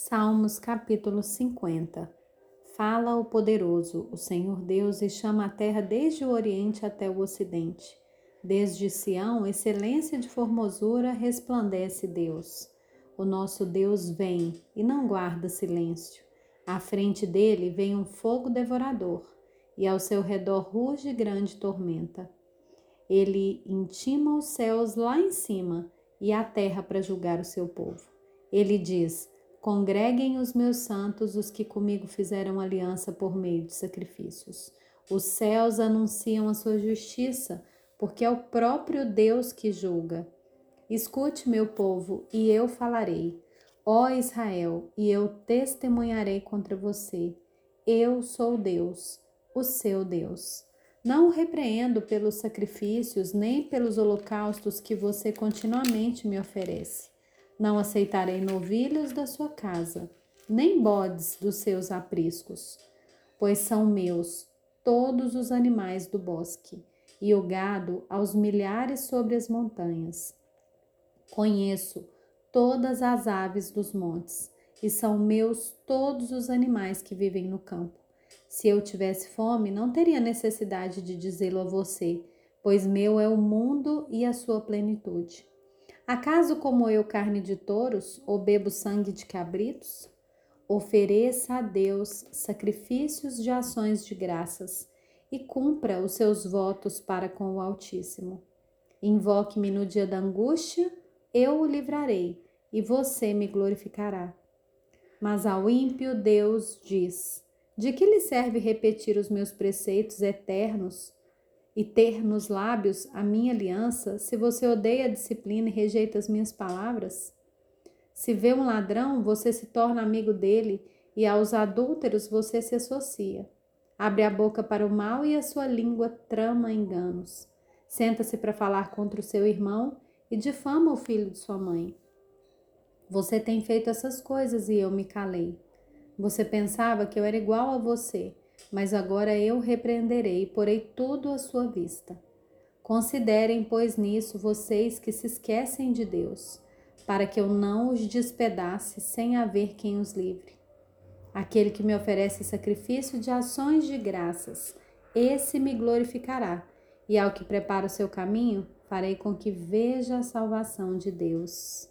Salmos capítulo 50 Fala o poderoso, o Senhor Deus, e chama a terra desde o oriente até o ocidente. Desde Sião, excelência de formosura, resplandece Deus. O nosso Deus vem e não guarda silêncio. À frente dele vem um fogo devorador, e ao seu redor ruge grande tormenta. Ele intima os céus lá em cima e a terra para julgar o seu povo. Ele diz: Congreguem os meus santos, os que comigo fizeram aliança por meio de sacrifícios. Os céus anunciam a sua justiça, porque é o próprio Deus que julga. Escute, meu povo, e eu falarei. Ó Israel, e eu testemunharei contra você. Eu sou Deus, o seu Deus. Não o repreendo pelos sacrifícios, nem pelos holocaustos que você continuamente me oferece. Não aceitarei novilhos da sua casa, nem bodes dos seus apriscos, pois são meus todos os animais do bosque, e o gado aos milhares sobre as montanhas. Conheço todas as aves dos montes, e são meus todos os animais que vivem no campo. Se eu tivesse fome, não teria necessidade de dizê-lo a você, pois meu é o mundo e a sua plenitude. Acaso como eu carne de touros ou bebo sangue de cabritos? Ofereça a Deus sacrifícios de ações de graças e cumpra os seus votos para com o Altíssimo. Invoque-me no dia da angústia, eu o livrarei e você me glorificará. Mas ao ímpio Deus diz: De que lhe serve repetir os meus preceitos eternos e ter nos lábios a minha aliança, se você odeia a disciplina e rejeita as minhas palavras? Se vê um ladrão, você se torna amigo dele, e aos adúlteros você se associa. Abre a boca para o mal e a sua língua trama enganos. Senta-se para falar contra o seu irmão e difama o filho de sua mãe. Você tem feito essas coisas e eu me calei. Você pensava que eu era igual a você mas agora eu repreenderei porei tudo à sua vista. Considerem, pois, nisso vocês que se esquecem de Deus, para que eu não os despedace sem haver quem os livre. Aquele que me oferece sacrifício de ações de graças, esse me glorificará, e ao que prepara o seu caminho, farei com que veja a salvação de Deus.